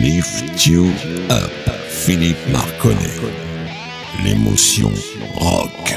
Lift You Up, Philippe Marconnet. L'émotion rock.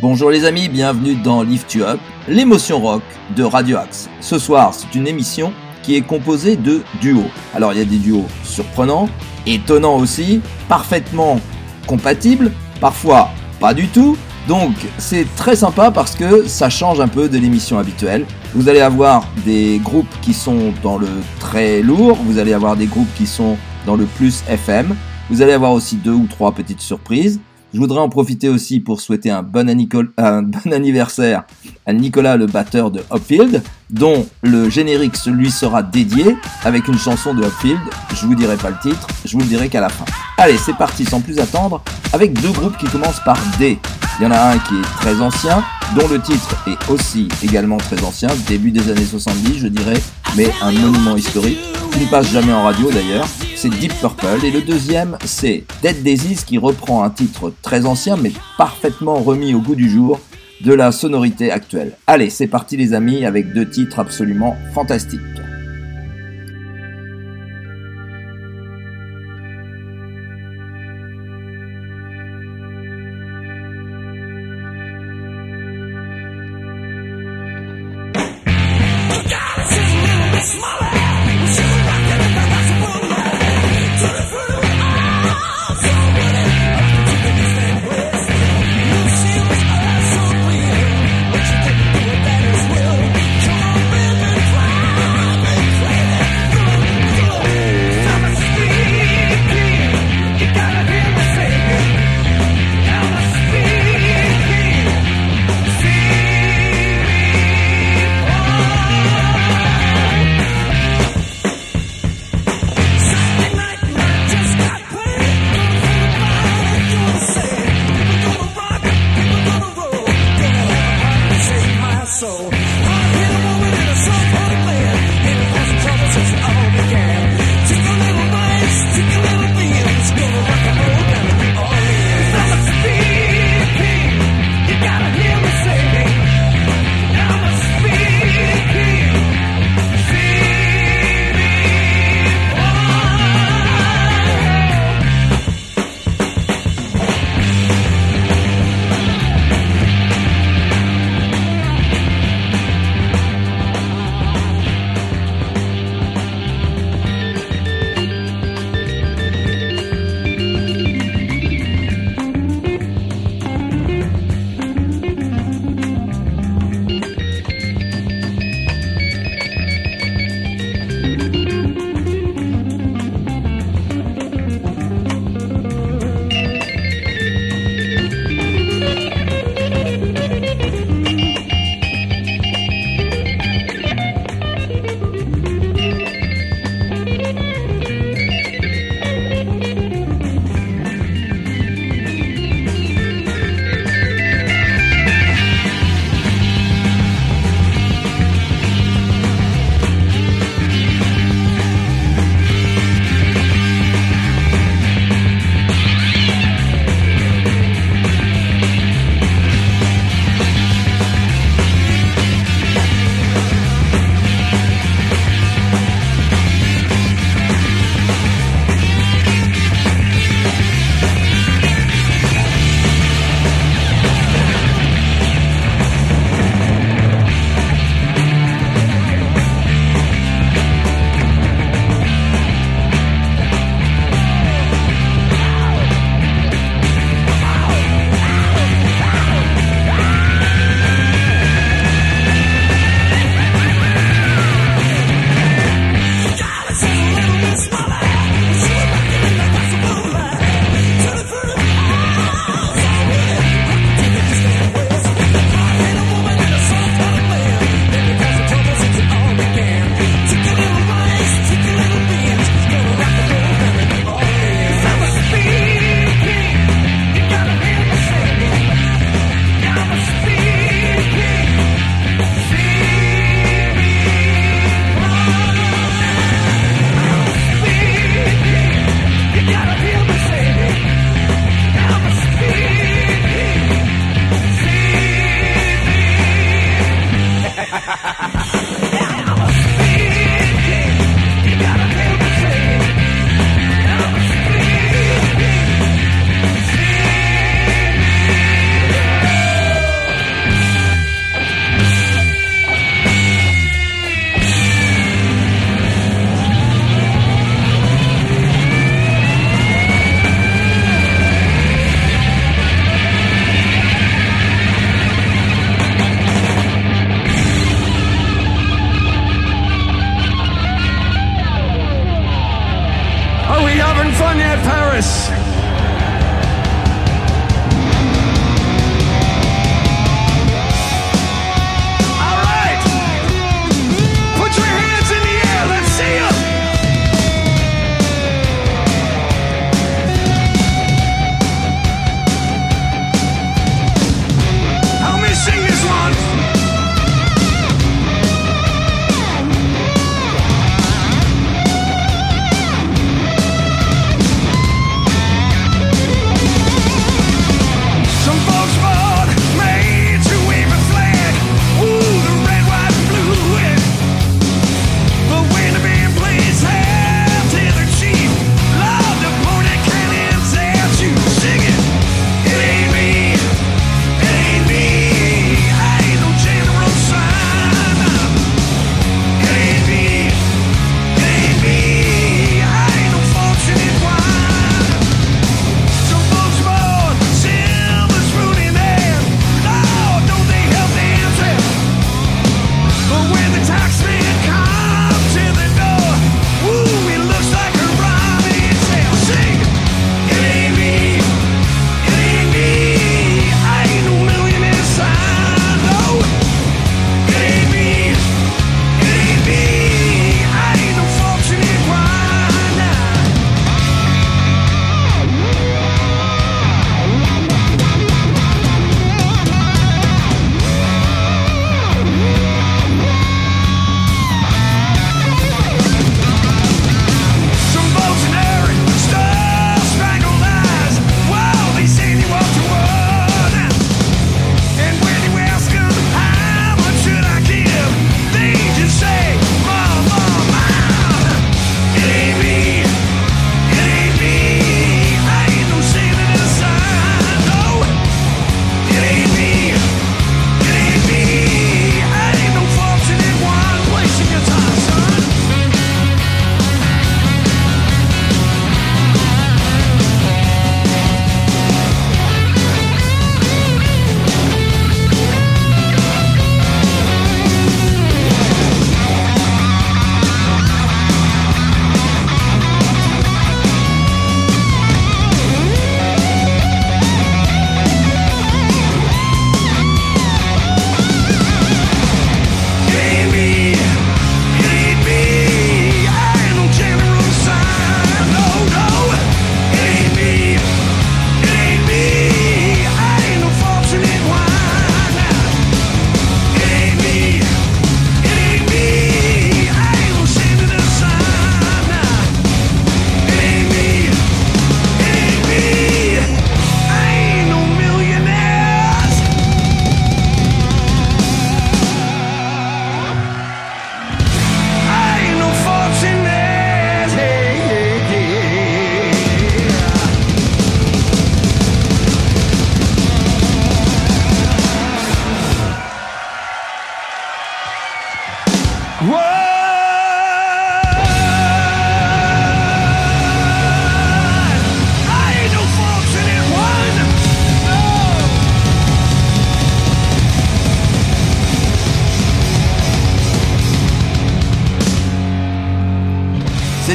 Bonjour les amis, bienvenue dans Lift You Up, l'émotion rock de Radio Axe. Ce soir, c'est une émission qui est composée de duos. Alors il y a des duos surprenants, étonnants aussi, parfaitement compatibles, parfois pas du tout. Donc c'est très sympa parce que ça change un peu de l'émission habituelle. Vous allez avoir des groupes qui sont dans le très lourd, vous allez avoir des groupes qui sont dans le plus FM, vous allez avoir aussi deux ou trois petites surprises. Je voudrais en profiter aussi pour souhaiter un bon, anniversaire à Nicolas, le batteur de Hopfield, dont le générique lui sera dédié avec une chanson de Hopfield. Je vous dirai pas le titre, je vous le dirai qu'à la fin. Allez, c'est parti sans plus attendre avec deux groupes qui commencent par D. Il y en a un qui est très ancien, dont le titre est aussi également très ancien, début des années 70 je dirais, mais un monument historique, qui ne passe jamais en radio d'ailleurs, c'est Deep Purple, et le deuxième c'est Dead Daisies qui reprend un titre très ancien mais parfaitement remis au goût du jour de la sonorité actuelle. Allez, c'est parti les amis avec deux titres absolument fantastiques.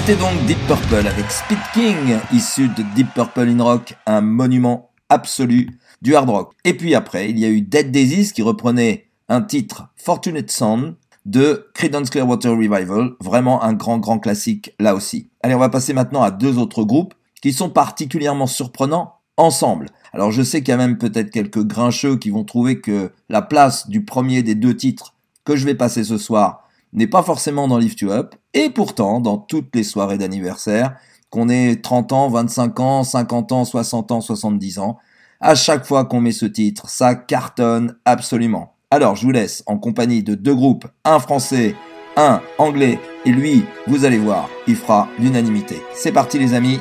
C'était donc Deep Purple avec Speed King, issu de Deep Purple in Rock, un monument absolu du hard rock. Et puis après, il y a eu Dead Daisies qui reprenait un titre Fortunate Son de Creedence Clearwater Revival, vraiment un grand grand classique là aussi. Allez, on va passer maintenant à deux autres groupes qui sont particulièrement surprenants ensemble. Alors je sais qu'il y a même peut-être quelques grincheux qui vont trouver que la place du premier des deux titres que je vais passer ce soir n'est pas forcément dans Lift You Up, et pourtant, dans toutes les soirées d'anniversaire, qu'on ait 30 ans, 25 ans, 50 ans, 60 ans, 70 ans, à chaque fois qu'on met ce titre, ça cartonne absolument. Alors je vous laisse en compagnie de deux groupes, un français, un anglais, et lui, vous allez voir, il fera l'unanimité. C'est parti les amis,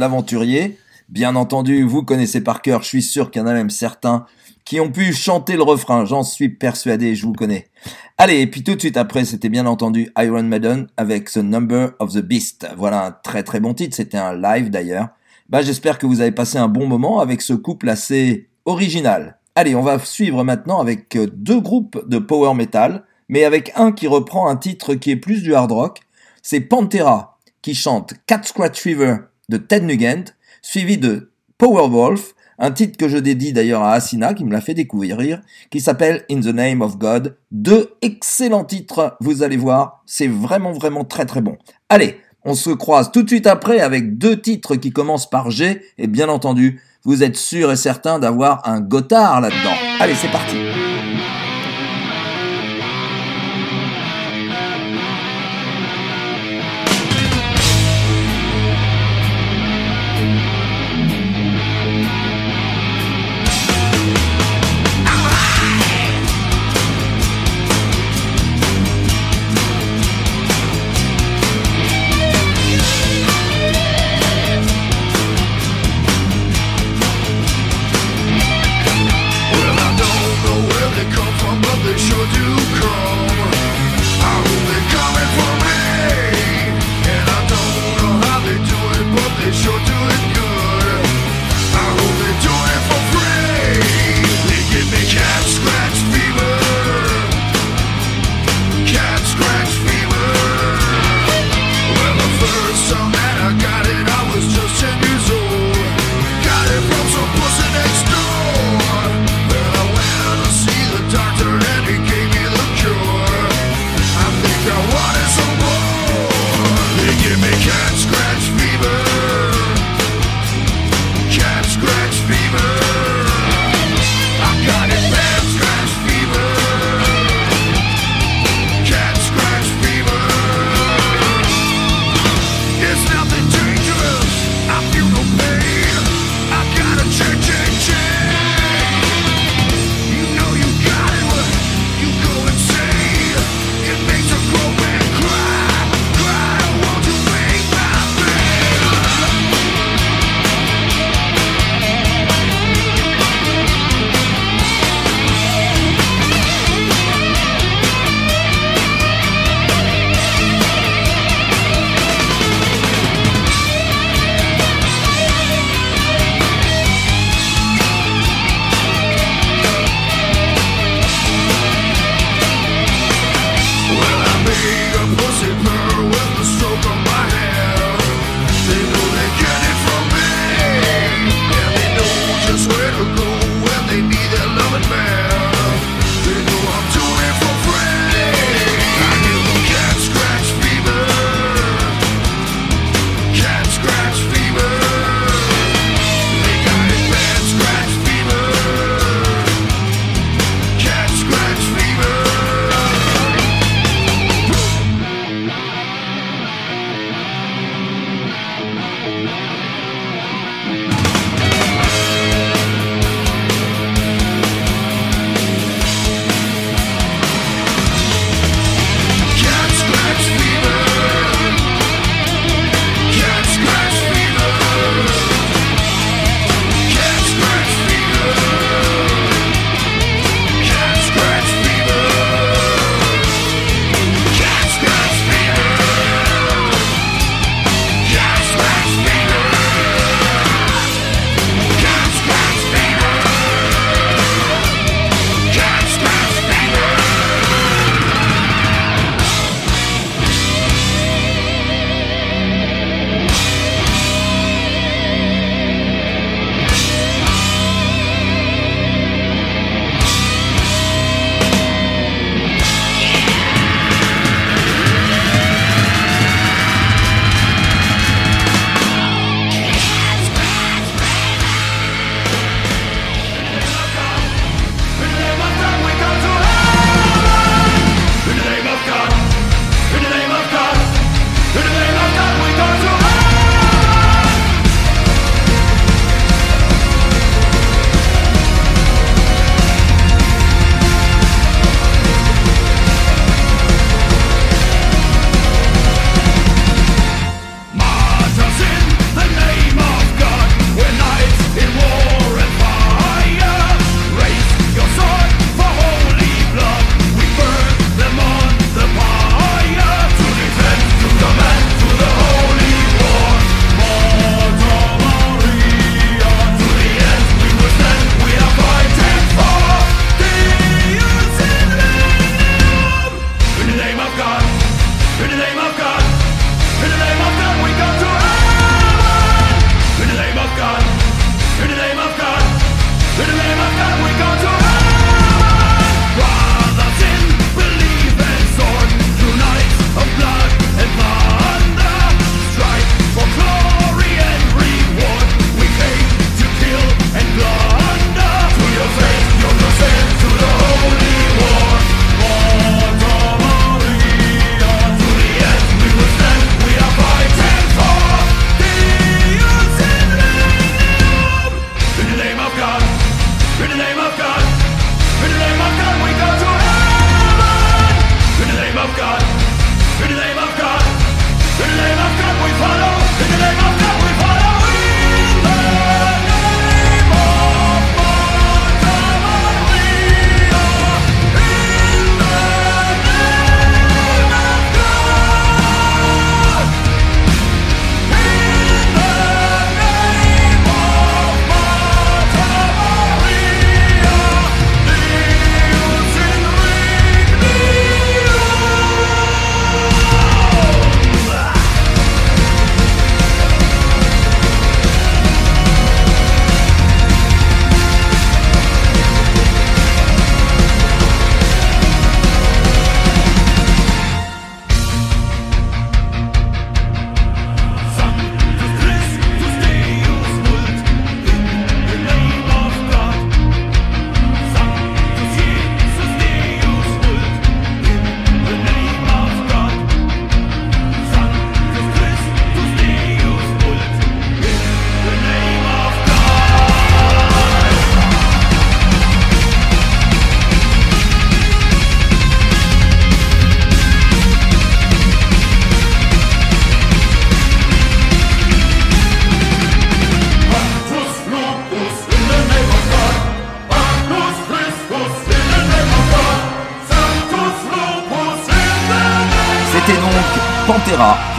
l'aventurier. Bien entendu, vous connaissez par cœur, je suis sûr qu'il y en a même certains qui ont pu chanter le refrain, j'en suis persuadé, je vous connais. Allez, et puis tout de suite après, c'était bien entendu Iron Maiden avec The Number of the Beast. Voilà un très très bon titre, c'était un live d'ailleurs. Bah, j'espère que vous avez passé un bon moment avec ce couple assez original. Allez, on va suivre maintenant avec euh, deux groupes de power metal, mais avec un qui reprend un titre qui est plus du hard rock. C'est Pantera qui chante Cat Scratch Fever de Ted Nugent, suivi de Powerwolf, un titre que je dédie d'ailleurs à Asina qui me l'a fait découvrir, qui s'appelle In the Name of God. Deux excellents titres, vous allez voir, c'est vraiment vraiment très très bon. Allez, on se croise tout de suite après avec deux titres qui commencent par G, et bien entendu, vous êtes sûr et certain d'avoir un Gotthard là-dedans. Allez, c'est parti.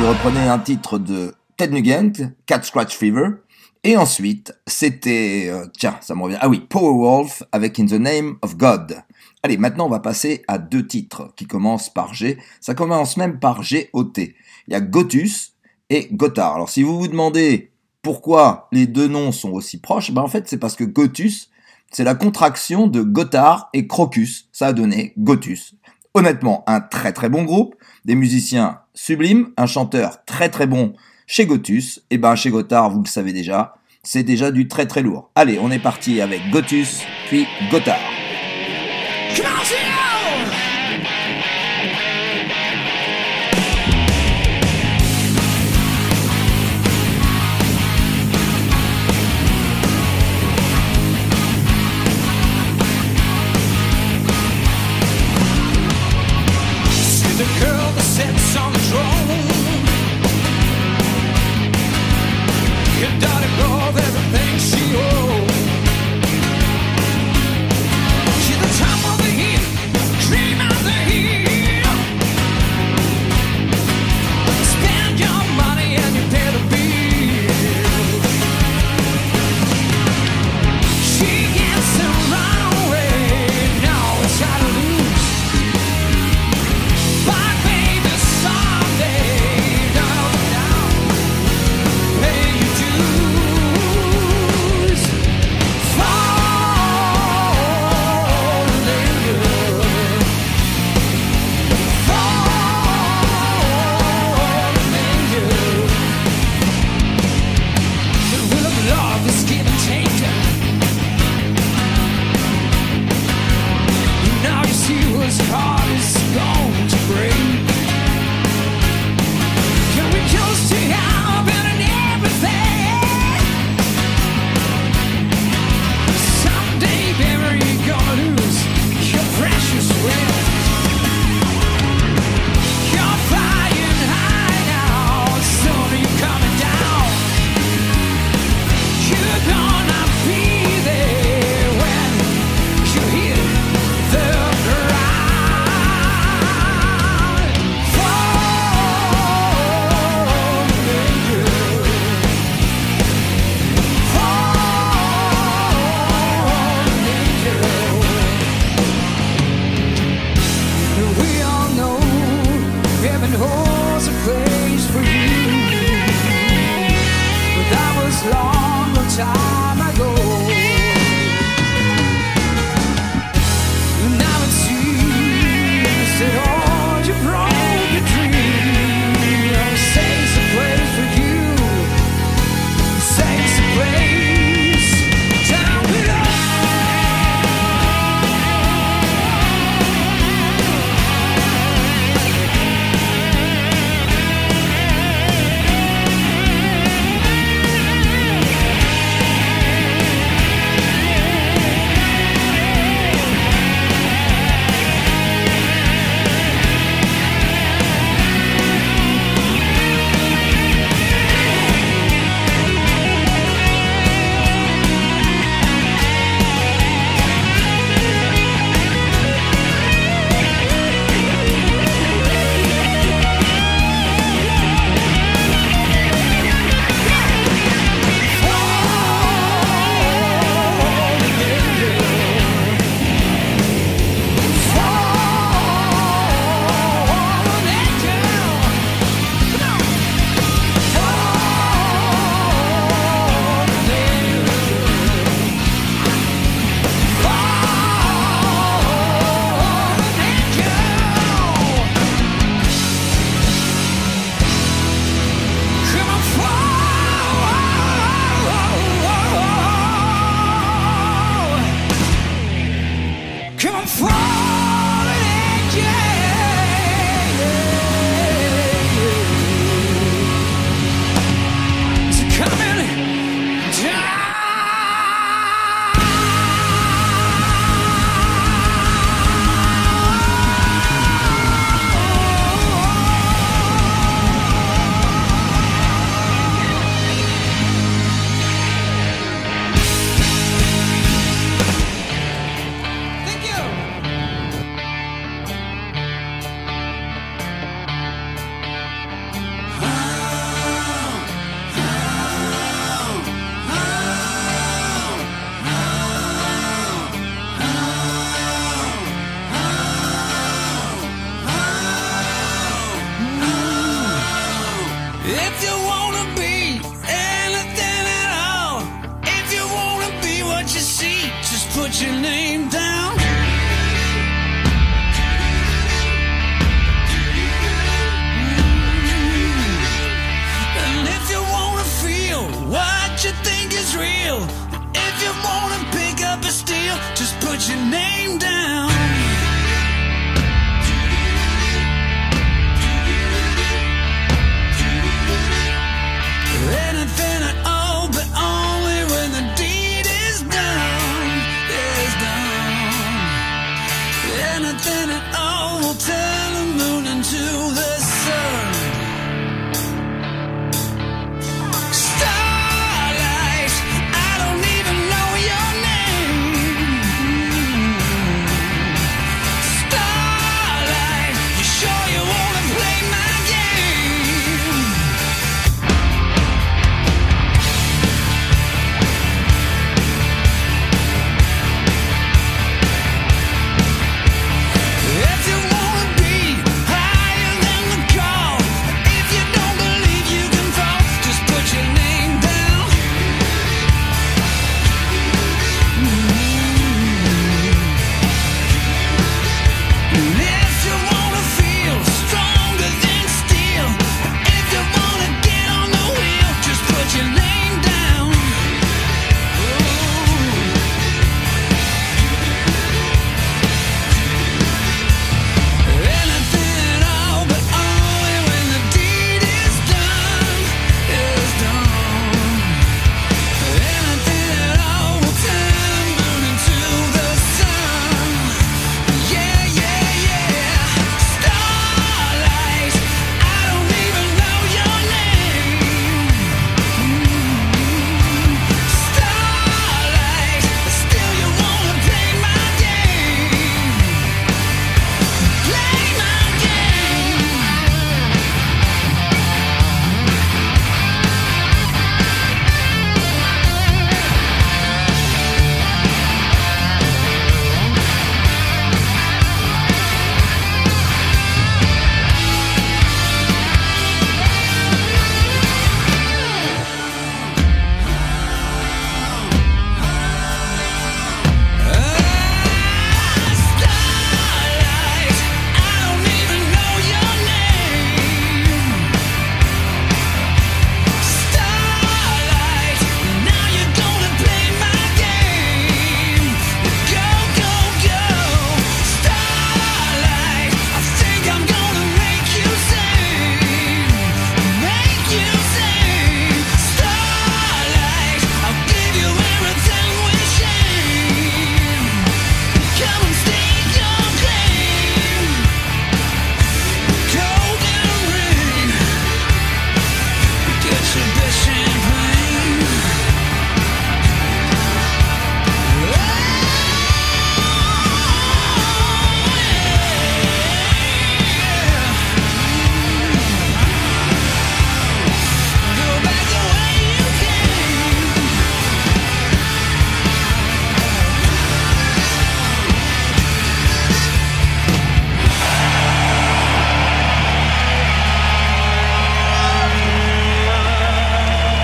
Qui reprenait un titre de Ted Nugent, Cat Scratch Fever. Et ensuite, c'était, euh, tiens, ça me revient. Ah oui, Powerwolf avec In the Name of God. Allez, maintenant on va passer à deux titres qui commencent par G. Ça commence même par G-O-T. Il y a Gotus et Gotthard. Alors si vous vous demandez pourquoi les deux noms sont aussi proches, ben en fait c'est parce que Gotus, c'est la contraction de Gotthard et Crocus. Ça a donné Gotus. Honnêtement, un très très bon groupe, des musiciens sublimes, un chanteur très très bon chez Gotus. Et ben chez Gotthard, vous le savez déjà, c'est déjà du très très lourd. Allez, on est parti avec Gotus, puis Gotthard.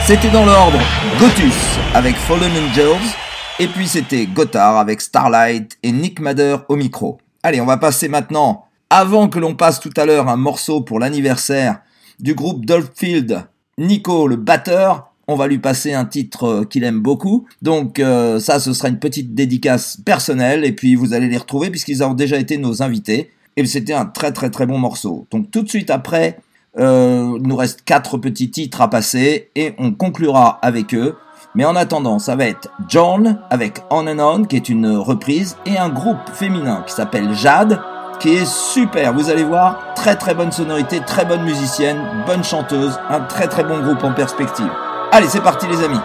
C'était dans l'ordre Gotus avec Fallen Angels, et puis c'était Gotthard avec Starlight et Nick Madder au micro. Allez, on va passer maintenant, avant que l'on passe tout à l'heure un morceau pour l'anniversaire du groupe Dolphield, Nico le batteur, on va lui passer un titre euh, qu'il aime beaucoup. Donc euh, ça, ce sera une petite dédicace personnelle, et puis vous allez les retrouver puisqu'ils ont déjà été nos invités. Et c'était un très très très bon morceau. Donc tout de suite après, euh, il nous reste quatre petits titres à passer et on conclura avec eux. Mais en attendant, ça va être John avec On and On qui est une reprise et un groupe féminin qui s'appelle Jade qui est super. Vous allez voir, très très bonne sonorité, très bonne musicienne, bonne chanteuse, un très très bon groupe en perspective. Allez, c'est parti les amis.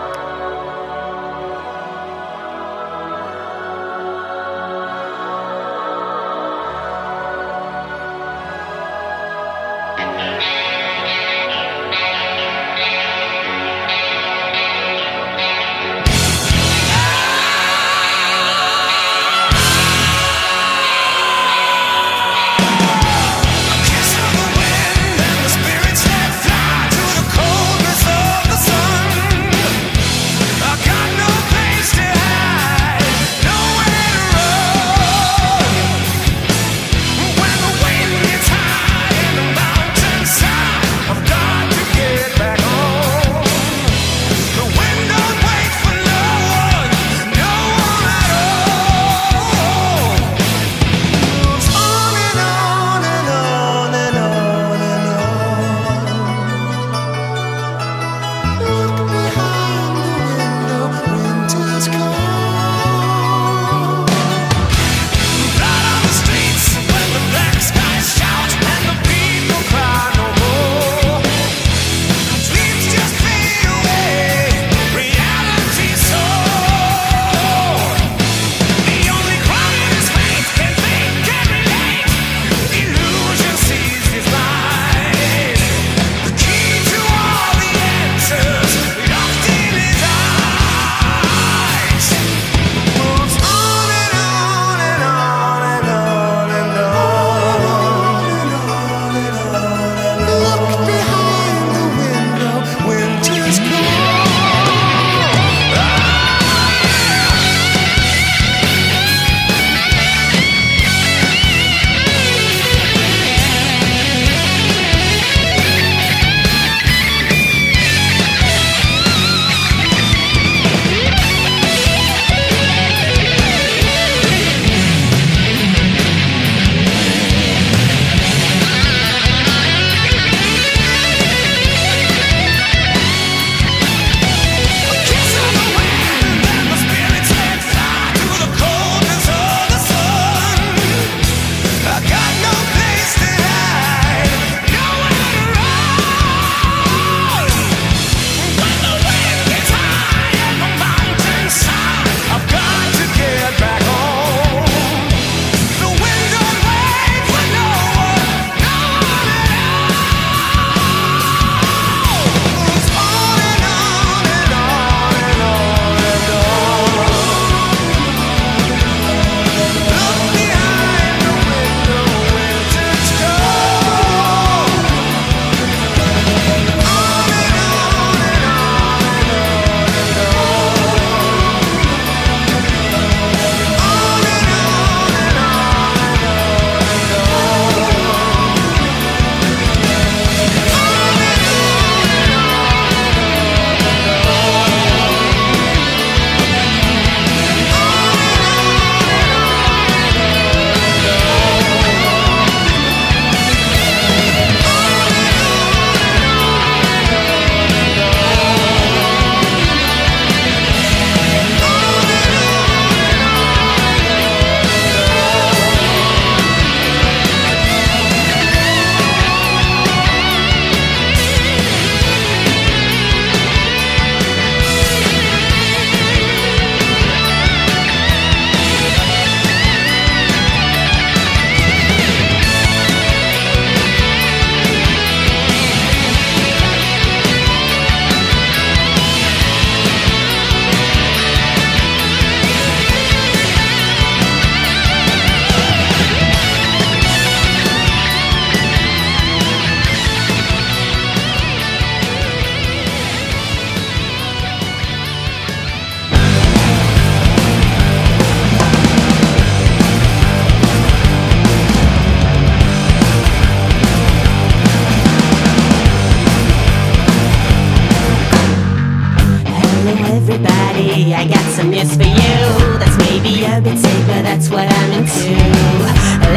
Some news for you. That's maybe a bit sick, but that's what I'm into.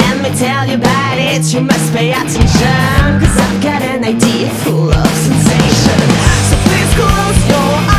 Let me tell you about it, you must pay attention. Cause I've got an idea full of sensation. So please close your eyes,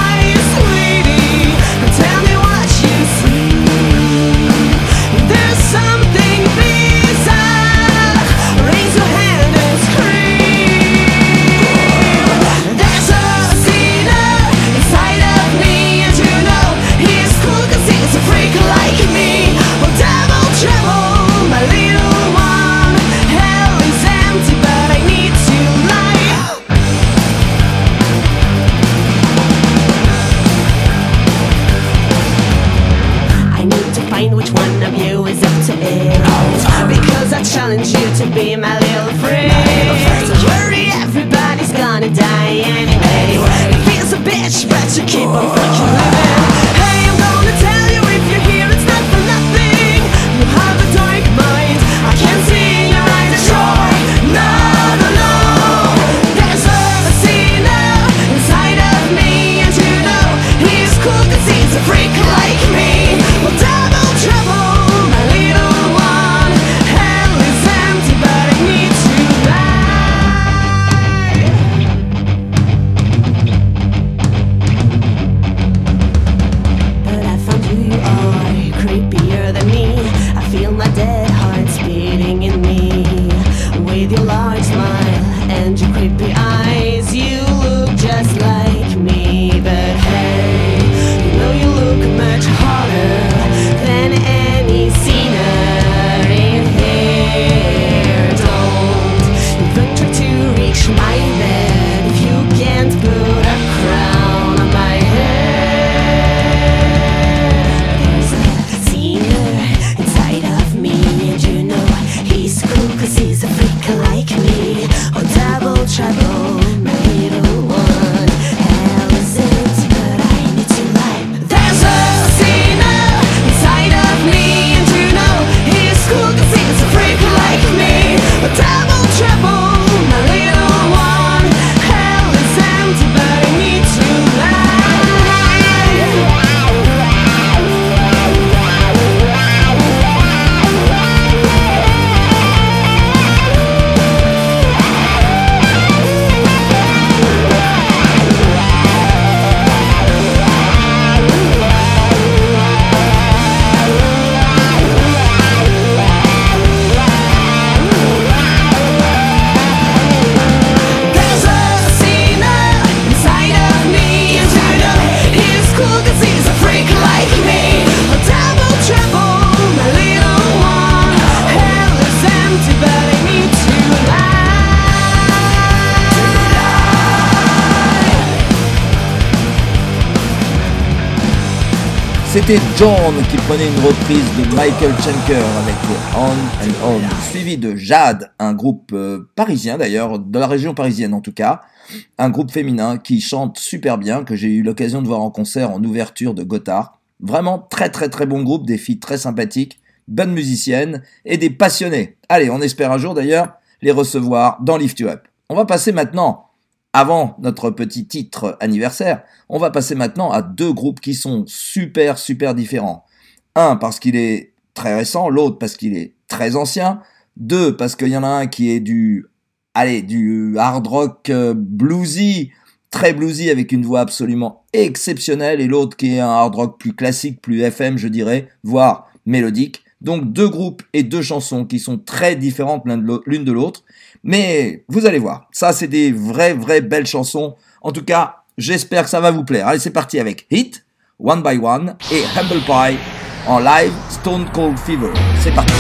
John qui prenait une reprise de Michael Schenker avec On and On, suivi de Jade, un groupe euh, parisien d'ailleurs, de la région parisienne en tout cas, un groupe féminin qui chante super bien, que j'ai eu l'occasion de voir en concert en ouverture de Gotthard. Vraiment très très très bon groupe, des filles très sympathiques, bonnes musiciennes et des passionnés. Allez, on espère un jour d'ailleurs les recevoir dans Lift You Up. On va passer maintenant avant notre petit titre anniversaire, on va passer maintenant à deux groupes qui sont super super différents. Un parce qu'il est très récent, l'autre parce qu'il est très ancien. Deux parce qu'il y en a un qui est du, allez, du hard rock euh, bluesy, très bluesy avec une voix absolument exceptionnelle, et l'autre qui est un hard rock plus classique, plus FM je dirais, voire mélodique. Donc deux groupes et deux chansons qui sont très différentes l'une de l'autre. Mais vous allez voir, ça c'est des vraies, vraies belles chansons. En tout cas, j'espère que ça va vous plaire. Allez, c'est parti avec Hit, One by One et Humble Pie en live Stone Cold Fever. C'est parti.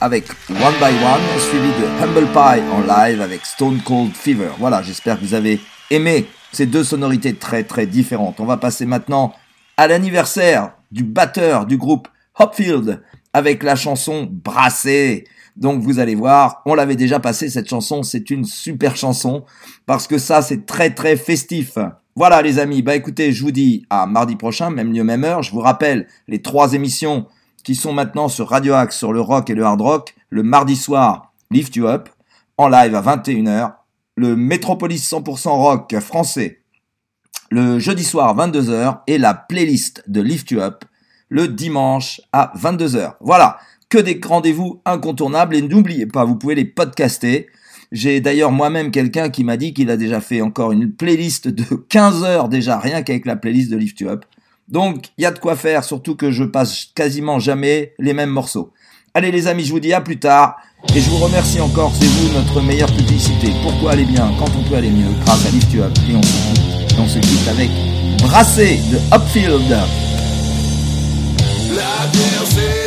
Avec One by One, suivi de Humble Pie en live avec Stone Cold Fever. Voilà, j'espère que vous avez aimé ces deux sonorités très très différentes. On va passer maintenant à l'anniversaire du batteur du groupe Hopfield avec la chanson Brassé. Donc vous allez voir, on l'avait déjà passé cette chanson, c'est une super chanson parce que ça c'est très très festif. Voilà les amis, bah écoutez, je vous dis à mardi prochain, même lieu, même heure. Je vous rappelle les trois émissions qui sont maintenant sur Radio Axe sur le rock et le hard rock. Le mardi soir, Lift You Up, en live à 21h. Le Metropolis 100% rock français, le jeudi soir à 22h. Et la playlist de Lift You Up, le dimanche à 22h. Voilà, que des rendez-vous incontournables. Et n'oubliez pas, vous pouvez les podcaster. J'ai d'ailleurs moi-même quelqu'un qui m'a dit qu'il a déjà fait encore une playlist de 15 heures déjà, rien qu'avec la playlist de Lift You Up. Donc, il y a de quoi faire, surtout que je passe quasiment jamais les mêmes morceaux. Allez les amis, je vous dis à plus tard. Et je vous remercie encore, c'est vous notre meilleure publicité. Pourquoi aller bien quand on peut aller mieux grâce à Lift. Et on se quitte, on se avec Brassé de Upfield. La